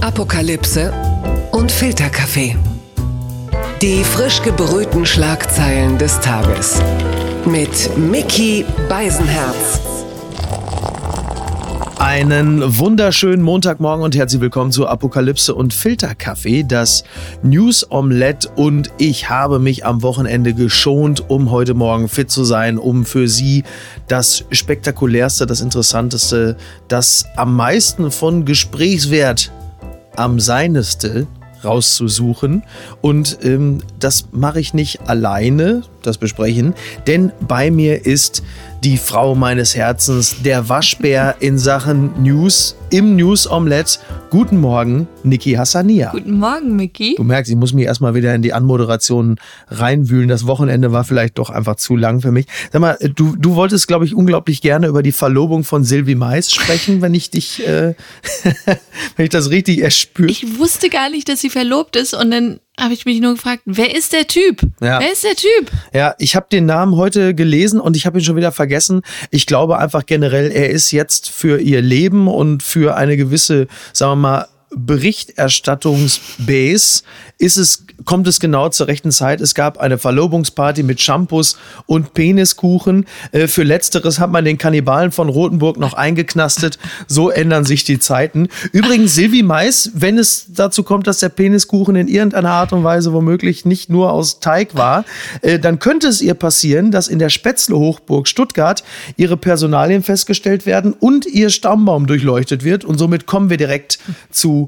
Apokalypse und Filterkaffee. Die frisch gebrühten Schlagzeilen des Tages. Mit Mickey Beisenherz. Einen wunderschönen Montagmorgen und herzlich willkommen zu Apokalypse und Filterkaffee, das News Omelette. Und ich habe mich am Wochenende geschont, um heute Morgen fit zu sein, um für Sie das spektakulärste, das interessanteste, das am meisten von Gesprächswert am seineste rauszusuchen. Und ähm, das mache ich nicht alleine, das besprechen, denn bei mir ist die Frau meines Herzens, der Waschbär in Sachen News im News Omelette. Guten Morgen, Niki Hassania. Guten Morgen, Micky. Du merkst, ich muss mich erstmal wieder in die Anmoderation reinwühlen. Das Wochenende war vielleicht doch einfach zu lang für mich. Sag mal, du, du wolltest, glaube ich, unglaublich gerne über die Verlobung von Sylvie Mais sprechen, wenn ich dich, äh, wenn ich das richtig erspüre. Ich wusste gar nicht, dass sie verlobt ist und dann habe ich mich nur gefragt, wer ist der Typ? Ja. Wer ist der Typ? Ja, ich habe den Namen heute gelesen und ich habe ihn schon wieder vergessen. Ich glaube einfach generell, er ist jetzt für ihr Leben und für eine gewisse, sagen wir mal, Berichterstattungsbase ist es, kommt es genau zur rechten Zeit. Es gab eine Verlobungsparty mit Shampoos und Peniskuchen. Äh, für letzteres hat man den Kannibalen von Rothenburg noch eingeknastet. So ändern sich die Zeiten. Übrigens, Silvi Mais, wenn es dazu kommt, dass der Peniskuchen in irgendeiner Art und Weise womöglich nicht nur aus Teig war, äh, dann könnte es ihr passieren, dass in der Spätzle Hochburg Stuttgart ihre Personalien festgestellt werden und ihr Stammbaum durchleuchtet wird. Und somit kommen wir direkt zu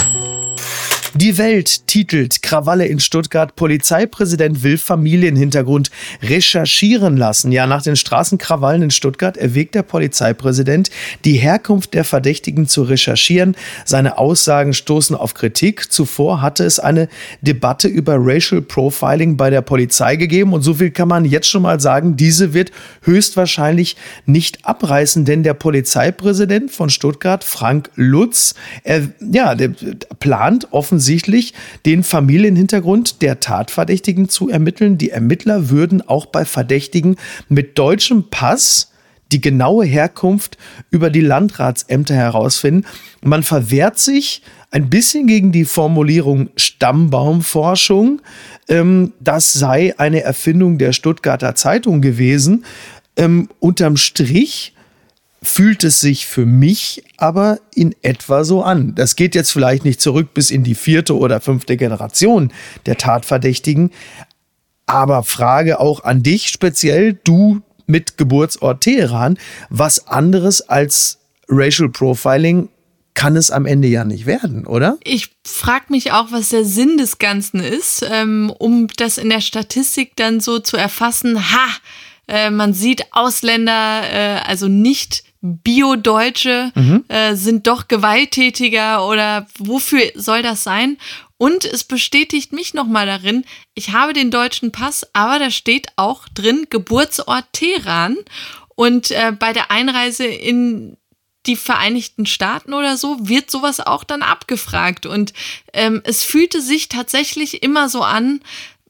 Die Welt titelt Krawalle in Stuttgart. Polizeipräsident will Familienhintergrund recherchieren lassen. Ja, nach den Straßenkrawallen in Stuttgart erwägt der Polizeipräsident, die Herkunft der Verdächtigen zu recherchieren. Seine Aussagen stoßen auf Kritik. Zuvor hatte es eine Debatte über Racial Profiling bei der Polizei gegeben. Und so viel kann man jetzt schon mal sagen, diese wird höchstwahrscheinlich nicht abreißen, denn der Polizeipräsident von Stuttgart, Frank Lutz, er, ja, der plant offensichtlich den Familienhintergrund der Tatverdächtigen zu ermitteln. Die Ermittler würden auch bei Verdächtigen mit deutschem Pass die genaue Herkunft über die Landratsämter herausfinden. Man verwehrt sich ein bisschen gegen die Formulierung Stammbaumforschung. Ähm, das sei eine Erfindung der Stuttgarter Zeitung gewesen. Ähm, unterm Strich fühlt es sich für mich aber in etwa so an. Das geht jetzt vielleicht nicht zurück bis in die vierte oder fünfte Generation der Tatverdächtigen, aber Frage auch an dich speziell, du mit Geburtsort Teheran, was anderes als Racial Profiling kann es am Ende ja nicht werden, oder? Ich frage mich auch, was der Sinn des Ganzen ist, ähm, um das in der Statistik dann so zu erfassen. Ha! Äh, man sieht Ausländer, äh, also nicht Bio-Deutsche, äh, sind doch gewalttätiger oder wofür soll das sein? Und es bestätigt mich nochmal darin, ich habe den deutschen Pass, aber da steht auch drin Geburtsort Teheran. Und äh, bei der Einreise in die Vereinigten Staaten oder so wird sowas auch dann abgefragt. Und ähm, es fühlte sich tatsächlich immer so an,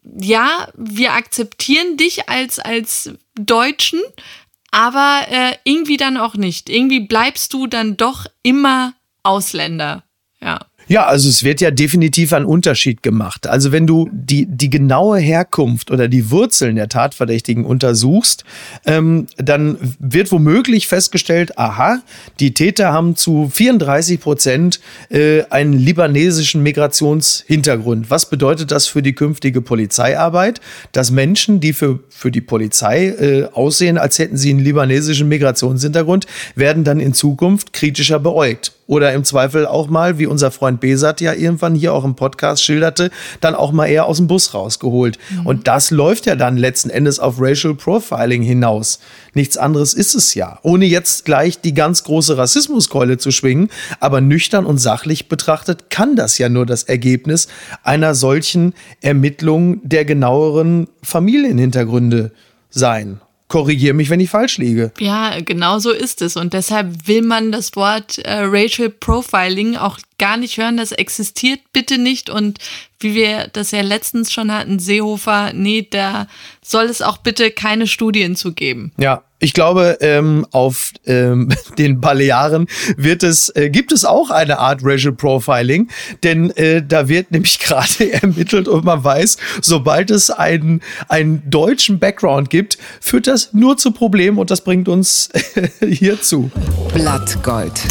ja, wir akzeptieren dich als, als Deutschen, aber äh, irgendwie dann auch nicht. Irgendwie bleibst du dann doch immer Ausländer. Ja. Ja, also es wird ja definitiv ein Unterschied gemacht. Also wenn du die, die genaue Herkunft oder die Wurzeln der Tatverdächtigen untersuchst, ähm, dann wird womöglich festgestellt, aha, die Täter haben zu 34 Prozent äh, einen libanesischen Migrationshintergrund. Was bedeutet das für die künftige Polizeiarbeit? Dass Menschen, die für, für die Polizei äh, aussehen, als hätten sie einen libanesischen Migrationshintergrund, werden dann in Zukunft kritischer beäugt. Oder im Zweifel auch mal, wie unser Freund Besat ja irgendwann hier auch im Podcast schilderte, dann auch mal eher aus dem Bus rausgeholt. Und das läuft ja dann letzten Endes auf Racial Profiling hinaus. Nichts anderes ist es ja. Ohne jetzt gleich die ganz große Rassismuskeule zu schwingen, aber nüchtern und sachlich betrachtet kann das ja nur das Ergebnis einer solchen Ermittlung der genaueren Familienhintergründe sein. Korrigiere mich, wenn ich falsch liege. Ja, genau so ist es. Und deshalb will man das Wort äh, Racial Profiling auch gar nicht hören. Das existiert bitte nicht. Und wie wir das ja letztens schon hatten, Seehofer, nee, da soll es auch bitte keine Studien zu geben. Ja, Ich glaube, ähm, auf ähm, den Balearen wird es, äh, gibt es auch eine Art Racial Profiling, denn äh, da wird nämlich gerade ermittelt und man weiß, sobald es einen, einen deutschen Background gibt, führt das nur zu Problemen und das bringt uns hierzu. Blattgold.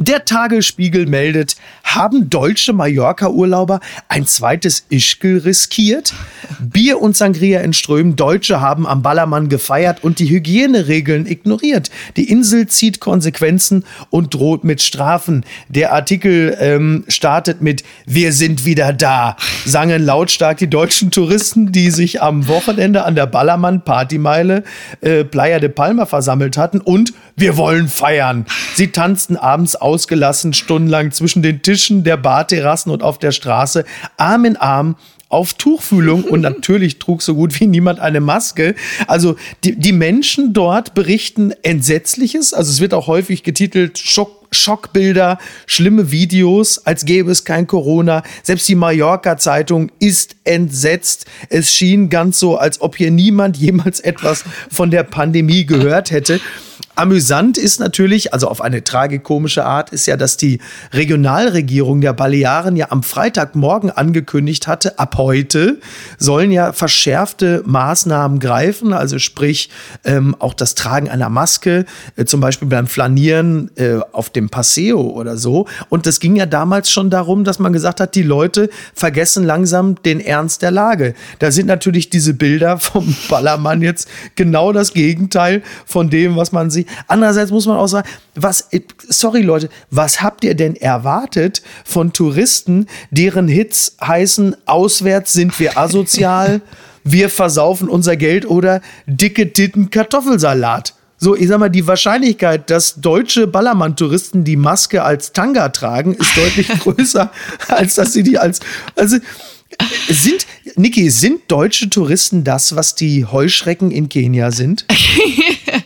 Der Tagesspiegel meldet, haben deutsche Mallorca-Urlauber ein zweites Ischgl riskiert? Bier und Sangria in Strömen, Deutsche haben am Ballermann gefeiert und die Hygieneregeln ignoriert. Die Insel zieht Konsequenzen und droht mit Strafen. Der Artikel ähm, startet mit Wir sind wieder da, sangen lautstark die deutschen Touristen, die sich am Wochenende an der Ballermann-Partymeile äh, Playa de Palma versammelt hatten und wir wollen feiern. Sie tanzten abends ausgelassen stundenlang zwischen den Tischen der Barterrassen und auf der Straße, Arm in Arm auf Tuchfühlung und natürlich trug so gut wie niemand eine Maske. Also die, die Menschen dort berichten Entsetzliches. Also es wird auch häufig getitelt Schock Schockbilder, schlimme Videos, als gäbe es kein Corona. Selbst die Mallorca-Zeitung ist entsetzt. Es schien ganz so, als ob hier niemand jemals etwas von der Pandemie gehört hätte. Amüsant ist natürlich, also auf eine tragikomische Art, ist ja, dass die Regionalregierung der Balearen ja am Freitagmorgen angekündigt hatte, ab heute sollen ja verschärfte Maßnahmen greifen, also sprich ähm, auch das Tragen einer Maske, äh, zum Beispiel beim Flanieren äh, auf dem Paseo oder so. Und das ging ja damals schon darum, dass man gesagt hat, die Leute vergessen langsam den Ernst der Lage. Da sind natürlich diese Bilder vom Ballermann jetzt genau das Gegenteil von dem, was man sich Andererseits muss man auch sagen, was, sorry Leute, was habt ihr denn erwartet von Touristen, deren Hits heißen, auswärts sind wir asozial, wir versaufen unser Geld oder dicke Titten Kartoffelsalat? So, ich sag mal, die Wahrscheinlichkeit, dass deutsche Ballermann-Touristen die Maske als Tanga tragen, ist deutlich größer, als dass sie die als, also, sind, Niki, sind deutsche Touristen das, was die Heuschrecken in Kenia sind?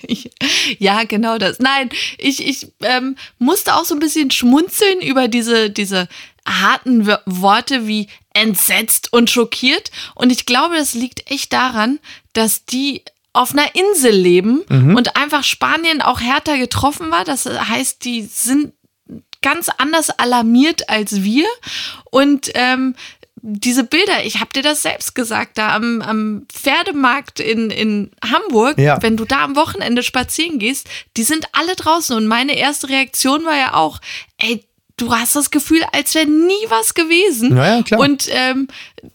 ja, genau das. Nein, ich, ich ähm, musste auch so ein bisschen schmunzeln über diese, diese harten Worte wie entsetzt und schockiert. Und ich glaube, das liegt echt daran, dass die auf einer Insel leben mhm. und einfach Spanien auch härter getroffen war. Das heißt, die sind ganz anders alarmiert als wir. Und ähm, diese Bilder, ich habe dir das selbst gesagt, da am, am Pferdemarkt in, in Hamburg, ja. wenn du da am Wochenende spazieren gehst, die sind alle draußen. Und meine erste Reaktion war ja auch, ey, du hast das Gefühl, als wäre nie was gewesen. Naja, klar. Und ähm,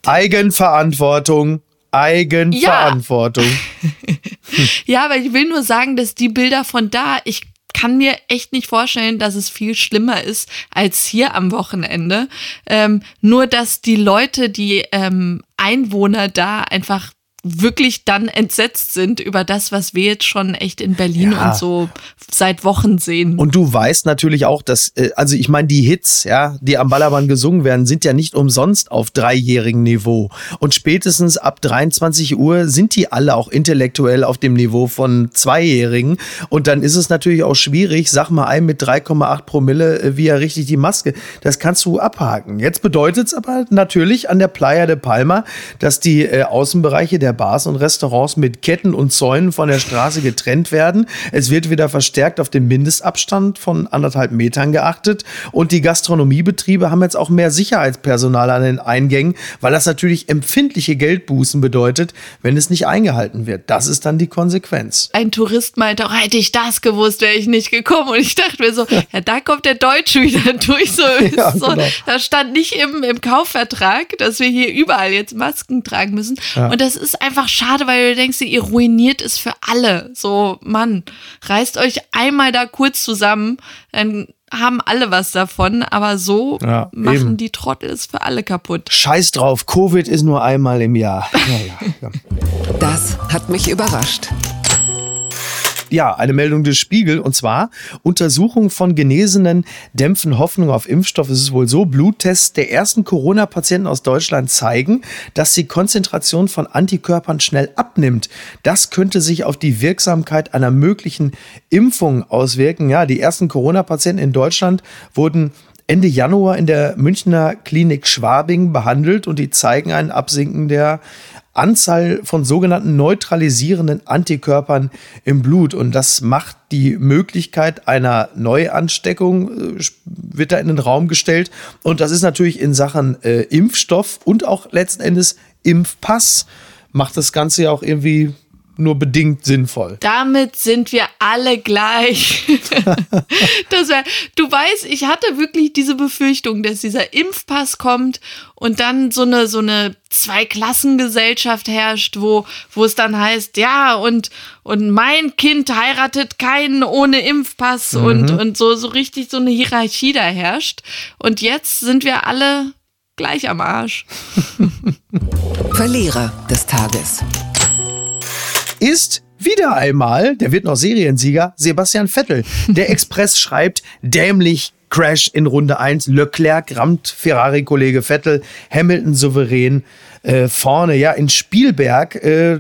Eigenverantwortung. Eigenverantwortung. Ja. ja, aber ich will nur sagen, dass die Bilder von da, ich kann mir echt nicht vorstellen, dass es viel schlimmer ist als hier am Wochenende. Ähm, nur, dass die Leute, die ähm, Einwohner da einfach wirklich dann entsetzt sind über das, was wir jetzt schon echt in Berlin ja. und so seit Wochen sehen. Und du weißt natürlich auch, dass, äh, also ich meine, die Hits, ja, die am Ballermann gesungen werden, sind ja nicht umsonst auf dreijährigem Niveau. Und spätestens ab 23 Uhr sind die alle auch intellektuell auf dem Niveau von Zweijährigen. Und dann ist es natürlich auch schwierig, sag mal ein mit 3,8 Promille, äh, wie er richtig die Maske, das kannst du abhaken. Jetzt bedeutet es aber natürlich an der Playa de Palma, dass die äh, Außenbereiche der Bars und Restaurants mit Ketten und Zäunen von der Straße getrennt werden. Es wird wieder verstärkt auf den Mindestabstand von anderthalb Metern geachtet. Und die Gastronomiebetriebe haben jetzt auch mehr Sicherheitspersonal an den Eingängen, weil das natürlich empfindliche Geldbußen bedeutet, wenn es nicht eingehalten wird. Das ist dann die Konsequenz. Ein Tourist meinte auch, hätte ich das gewusst, wäre ich nicht gekommen. Und ich dachte mir so, ja, da kommt der Deutsche wieder durch. So, ja, so genau. Da stand nicht im, im Kaufvertrag, dass wir hier überall jetzt Masken tragen müssen. Ja. Und das ist einfach schade, weil du denkst, ihr ruiniert es für alle. So, Mann, reißt euch einmal da kurz zusammen, dann haben alle was davon, aber so ja, machen eben. die Trottel es für alle kaputt. Scheiß drauf, Covid ist nur einmal im Jahr. Ja, ja, das hat mich überrascht ja, eine Meldung des Spiegel und zwar Untersuchungen von Genesenen dämpfen Hoffnung auf Impfstoff. Es ist wohl so, Bluttests der ersten Corona-Patienten aus Deutschland zeigen, dass die Konzentration von Antikörpern schnell abnimmt. Das könnte sich auf die Wirksamkeit einer möglichen Impfung auswirken. Ja, die ersten Corona-Patienten in Deutschland wurden Ende Januar in der Münchner Klinik Schwabing behandelt und die zeigen ein Absinken der Anzahl von sogenannten neutralisierenden Antikörpern im Blut. Und das macht die Möglichkeit einer Neuansteckung, äh, wird da in den Raum gestellt. Und das ist natürlich in Sachen äh, Impfstoff und auch letzten Endes Impfpass, macht das Ganze ja auch irgendwie nur bedingt sinnvoll. Damit sind wir alle gleich. das wär, du weißt, ich hatte wirklich diese Befürchtung, dass dieser Impfpass kommt und dann so eine, so eine Zweiklassengesellschaft herrscht, wo, wo es dann heißt, ja, und, und mein Kind heiratet keinen ohne Impfpass mhm. und, und so, so richtig so eine Hierarchie da herrscht. Und jetzt sind wir alle gleich am Arsch. Verlierer des Tages ist wieder einmal, der wird noch Seriensieger, Sebastian Vettel. Der Express schreibt, dämlich Crash in Runde 1, Leclerc rammt Ferrari-Kollege Vettel, Hamilton souverän, äh, vorne, ja, in Spielberg äh,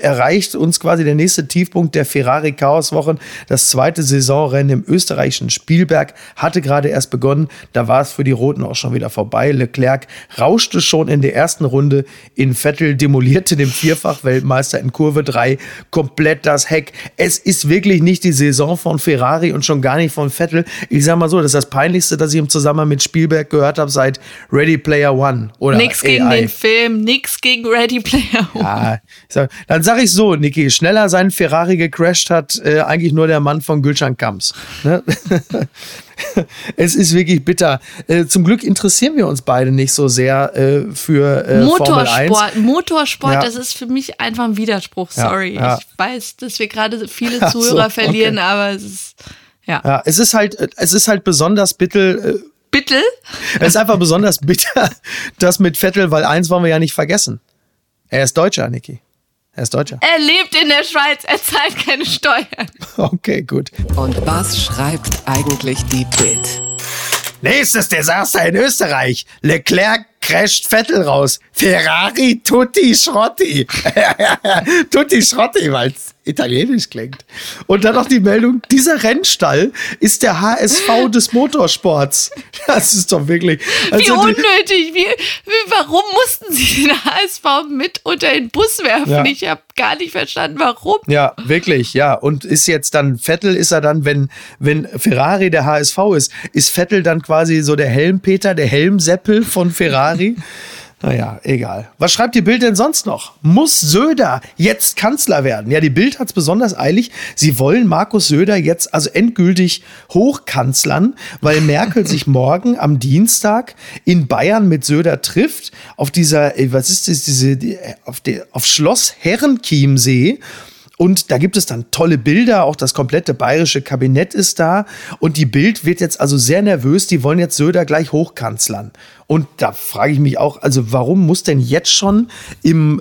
erreicht uns quasi der nächste Tiefpunkt der Ferrari Chaoswochen. Das zweite Saisonrennen im österreichischen Spielberg hatte gerade erst begonnen. Da war es für die Roten auch schon wieder vorbei. Leclerc rauschte schon in der ersten Runde in Vettel, demolierte dem Vierfach-Weltmeister in Kurve 3 komplett das Heck. Es ist wirklich nicht die Saison von Ferrari und schon gar nicht von Vettel. Ich sag mal so, das ist das Peinlichste, das ich im Zusammenhang mit Spielberg gehört habe seit Ready Player One. Oder AI. gegen den Film, nix gegen Ready Player One. Ja, sag, dann sag ich so, Niki, schneller seinen Ferrari gecrashed hat äh, eigentlich nur der Mann von Gülcan Kamps. Ne? es ist wirklich bitter. Äh, zum Glück interessieren wir uns beide nicht so sehr äh, für äh, Motorsport. Motorsport, ja. das ist für mich einfach ein Widerspruch. Sorry. Ja, ja. Ich weiß, dass wir gerade viele Zuhörer so, verlieren, okay. aber es ist. Ja. ja. es ist halt, es ist halt besonders bitter Bittel? Es ist einfach besonders bitter, das mit Vettel, weil eins wollen wir ja nicht vergessen. Er ist Deutscher, Niki. Er ist Deutscher. Er lebt in der Schweiz, er zahlt keine Steuern. Okay, gut. Und was schreibt eigentlich die Bild? Nächstes Desaster in Österreich. Leclerc crasht Vettel raus. Ferrari Tutti Schrotti. tutti Schrotti, weil es italienisch klingt. Und dann noch die Meldung, dieser Rennstall ist der HSV des Motorsports. Das ist doch wirklich... Also wie unnötig. Wie, warum mussten sie den HSV mit unter den Bus werfen? Ja. Ich habe gar nicht verstanden, warum. Ja, wirklich, ja. Und ist jetzt dann, Vettel ist er dann, wenn, wenn Ferrari der HSV ist, ist Vettel dann quasi so der Helmpeter, der Helmseppel von Ferrari? Naja, egal. Was schreibt die Bild denn sonst noch? Muss Söder jetzt Kanzler werden? Ja, die Bild hat es besonders eilig. Sie wollen Markus Söder jetzt also endgültig hochkanzlern, weil Merkel sich morgen am Dienstag in Bayern mit Söder trifft. Auf dieser, was ist das, diese, auf, der, auf Schloss Herrenchiemsee. Und da gibt es dann tolle Bilder, auch das komplette bayerische Kabinett ist da. Und die Bild wird jetzt also sehr nervös, die wollen jetzt Söder gleich hochkanzlern. Und da frage ich mich auch, also warum muss denn jetzt schon im,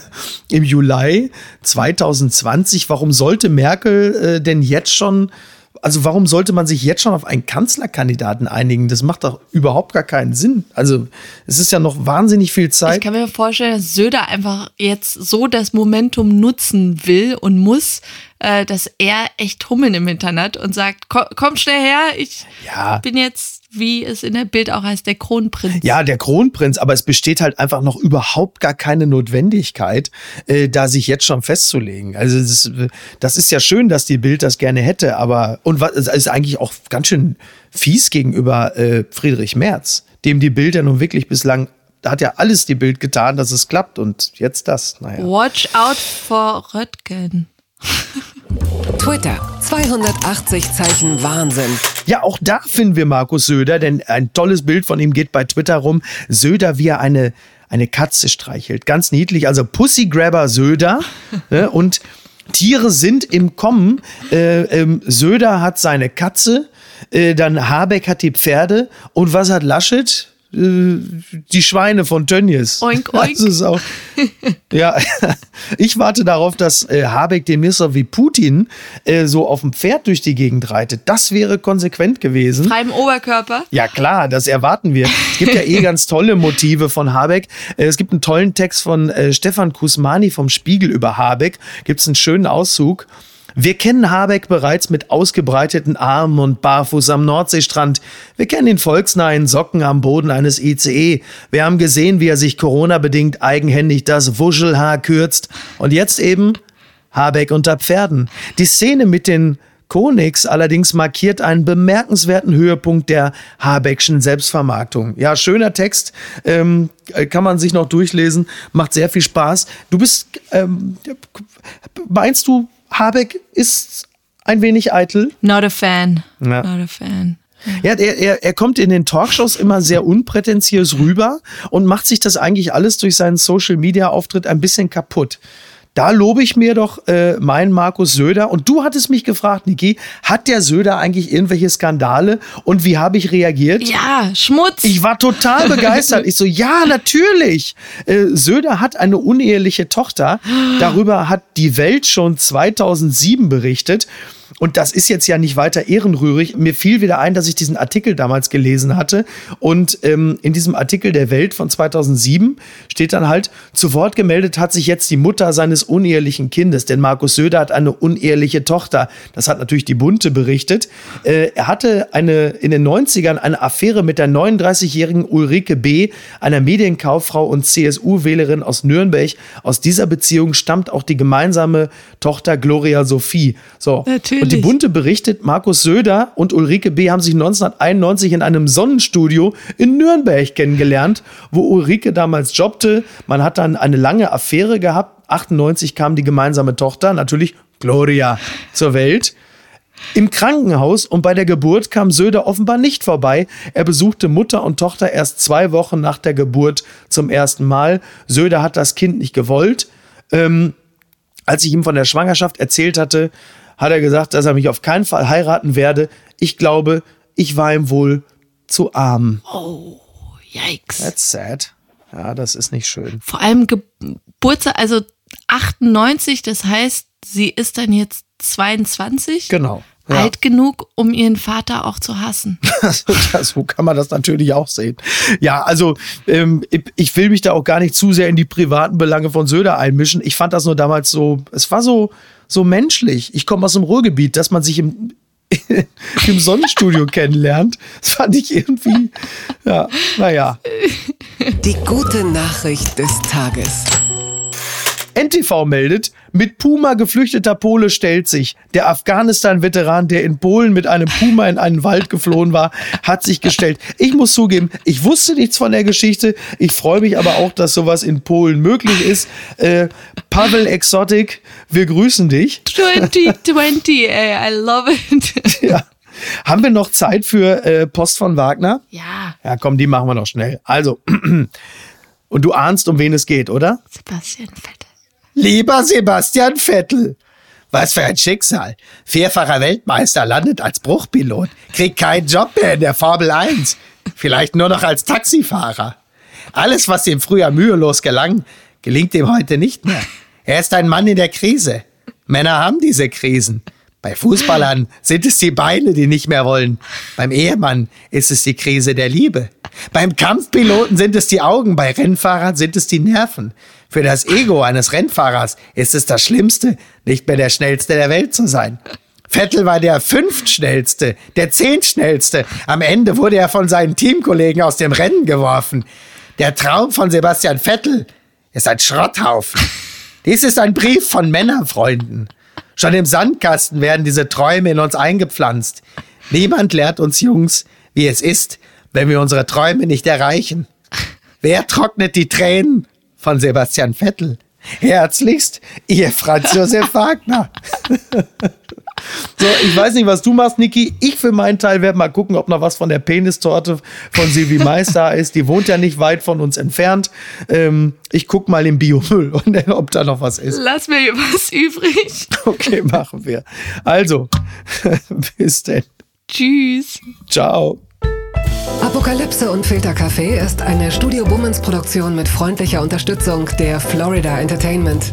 im Juli 2020, warum sollte Merkel äh, denn jetzt schon also warum sollte man sich jetzt schon auf einen Kanzlerkandidaten einigen? Das macht doch überhaupt gar keinen Sinn. Also es ist ja noch wahnsinnig viel Zeit. Ich kann mir vorstellen, dass Söder einfach jetzt so das Momentum nutzen will und muss, äh, dass er echt Hummeln im Hintern hat und sagt, komm, komm schnell her, ich ja. bin jetzt, wie es in der Bild auch heißt, der Kronprinz. Ja, der Kronprinz, aber es besteht halt einfach noch überhaupt gar keine Notwendigkeit, äh, da sich jetzt schon festzulegen. Also das, das, ist ja schön, dass die Bild das gerne hätte, aber und was ist eigentlich auch ganz schön fies gegenüber äh, Friedrich Merz, dem die Bild ja nun wirklich bislang da hat ja alles die Bild getan, dass es klappt und jetzt das. Naja. Watch out for Röttgen. Twitter, 280 Zeichen Wahnsinn. Ja, auch da finden wir Markus Söder, denn ein tolles Bild von ihm geht bei Twitter rum. Söder, wie er eine, eine Katze streichelt. Ganz niedlich, also Pussygrabber Söder. ne, und Tiere sind im Kommen. Äh, ähm, Söder hat seine Katze, äh, dann Habeck hat die Pferde. Und was hat Laschet? Die Schweine von Tönnies. Oink, oink. Das ist auch, ja, ich warte darauf, dass äh, Habeck den Minister wie Putin äh, so auf dem Pferd durch die Gegend reitet. Das wäre konsequent gewesen. Frei im Oberkörper? Ja, klar, das erwarten wir. Es gibt ja eh ganz tolle Motive von Habeck. Äh, es gibt einen tollen Text von äh, Stefan Kusmani vom Spiegel über Habeck. Gibt es einen schönen Auszug. Wir kennen Habeck bereits mit ausgebreiteten Armen und barfuß am Nordseestrand. Wir kennen den volksnahen Socken am Boden eines ICE. Wir haben gesehen, wie er sich Corona-bedingt eigenhändig das Wuschelhaar kürzt. Und jetzt eben Habeck unter Pferden. Die Szene mit den Konix allerdings markiert einen bemerkenswerten Höhepunkt der Habeckschen Selbstvermarktung. Ja, schöner Text, ähm, kann man sich noch durchlesen, macht sehr viel Spaß. Du bist, ähm, meinst du, Habeck ist ein wenig eitel? Not a fan. Ja. Not a fan. Ja, er, er, er kommt in den Talkshows immer sehr unprätentiös rüber und macht sich das eigentlich alles durch seinen Social-Media-Auftritt ein bisschen kaputt. Da lobe ich mir doch äh, meinen Markus Söder. Und du hattest mich gefragt, Niki, hat der Söder eigentlich irgendwelche Skandale? Und wie habe ich reagiert? Ja, Schmutz. Ich war total begeistert. Ich so, ja, natürlich. Äh, Söder hat eine uneheliche Tochter. Darüber hat die Welt schon 2007 berichtet. Und das ist jetzt ja nicht weiter ehrenrührig. Mir fiel wieder ein, dass ich diesen Artikel damals gelesen hatte. Und ähm, in diesem Artikel der Welt von 2007 steht dann halt, zu Wort gemeldet hat sich jetzt die Mutter seines unehelichen Kindes, denn Markus Söder hat eine uneheliche Tochter. Das hat natürlich die Bunte berichtet. Äh, er hatte eine, in den 90ern eine Affäre mit der 39-jährigen Ulrike B., einer Medienkauffrau und CSU-Wählerin aus Nürnberg. Aus dieser Beziehung stammt auch die gemeinsame Tochter Gloria Sophie. So. Natürlich. Und die Bunte berichtet, Markus Söder und Ulrike B. haben sich 1991 in einem Sonnenstudio in Nürnberg kennengelernt, wo Ulrike damals jobbte. Man hat dann eine lange Affäre gehabt. 98 kam die gemeinsame Tochter, natürlich Gloria, zur Welt. Im Krankenhaus und bei der Geburt kam Söder offenbar nicht vorbei. Er besuchte Mutter und Tochter erst zwei Wochen nach der Geburt zum ersten Mal. Söder hat das Kind nicht gewollt. Ähm, als ich ihm von der Schwangerschaft erzählt hatte, hat er gesagt, dass er mich auf keinen Fall heiraten werde. Ich glaube, ich war ihm wohl zu arm. Oh, yikes. That's sad. Ja, das ist nicht schön. Vor allem Geburtstag, also 98, das heißt, sie ist dann jetzt 22. Genau. Ja. Alt genug, um ihren Vater auch zu hassen. so kann man das natürlich auch sehen. Ja, also ähm, ich will mich da auch gar nicht zu sehr in die privaten Belange von Söder einmischen. Ich fand das nur damals so, es war so, so menschlich. Ich komme aus dem Ruhrgebiet, dass man sich im, im Sonnenstudio kennenlernt. Das fand ich irgendwie, ja, naja. Die gute Nachricht des Tages. NTV meldet, mit Puma geflüchteter Pole stellt sich. Der Afghanistan-Veteran, der in Polen mit einem Puma in einen Wald geflohen war, hat sich gestellt. Ich muss zugeben, ich wusste nichts von der Geschichte. Ich freue mich aber auch, dass sowas in Polen möglich ist. Äh, Pavel Exotic, wir grüßen dich. 2020, ey, I love it. Ja. Haben wir noch Zeit für äh, Post von Wagner? Ja. Ja, komm, die machen wir noch schnell. Also, und du ahnst, um wen es geht, oder? Sebastian Vettel. Lieber Sebastian Vettel, was für ein Schicksal. Vierfacher Weltmeister landet als Bruchpilot, kriegt keinen Job mehr in der Formel 1, vielleicht nur noch als Taxifahrer. Alles, was ihm früher mühelos gelang, gelingt ihm heute nicht mehr. Er ist ein Mann in der Krise. Männer haben diese Krisen. Bei Fußballern sind es die Beine, die nicht mehr wollen. Beim Ehemann ist es die Krise der Liebe. Beim Kampfpiloten sind es die Augen, bei Rennfahrern sind es die Nerven. Für das Ego eines Rennfahrers ist es das Schlimmste, nicht mehr der schnellste der Welt zu sein. Vettel war der fünftschnellste, der zehntschnellste. Am Ende wurde er von seinen Teamkollegen aus dem Rennen geworfen. Der Traum von Sebastian Vettel ist ein Schrotthaufen. Dies ist ein Brief von Männerfreunden. Schon im Sandkasten werden diese Träume in uns eingepflanzt. Niemand lehrt uns Jungs, wie es ist, wenn wir unsere Träume nicht erreichen. Wer trocknet die Tränen von Sebastian Vettel? Herzlichst, ihr Franz Josef Wagner. So, ich weiß nicht, was du machst, Niki. Ich für meinen Teil werde mal gucken, ob noch was von der Penistorte von Silvi Mais da ist. Die wohnt ja nicht weit von uns entfernt. Ähm, ich guck mal im Biomüll und ob da noch was ist. Lass mir was übrig. Okay, machen wir. Also, bis denn. Tschüss. Ciao. Apokalypse und Filtercafé ist eine Studio Bummens Produktion mit freundlicher Unterstützung der Florida Entertainment.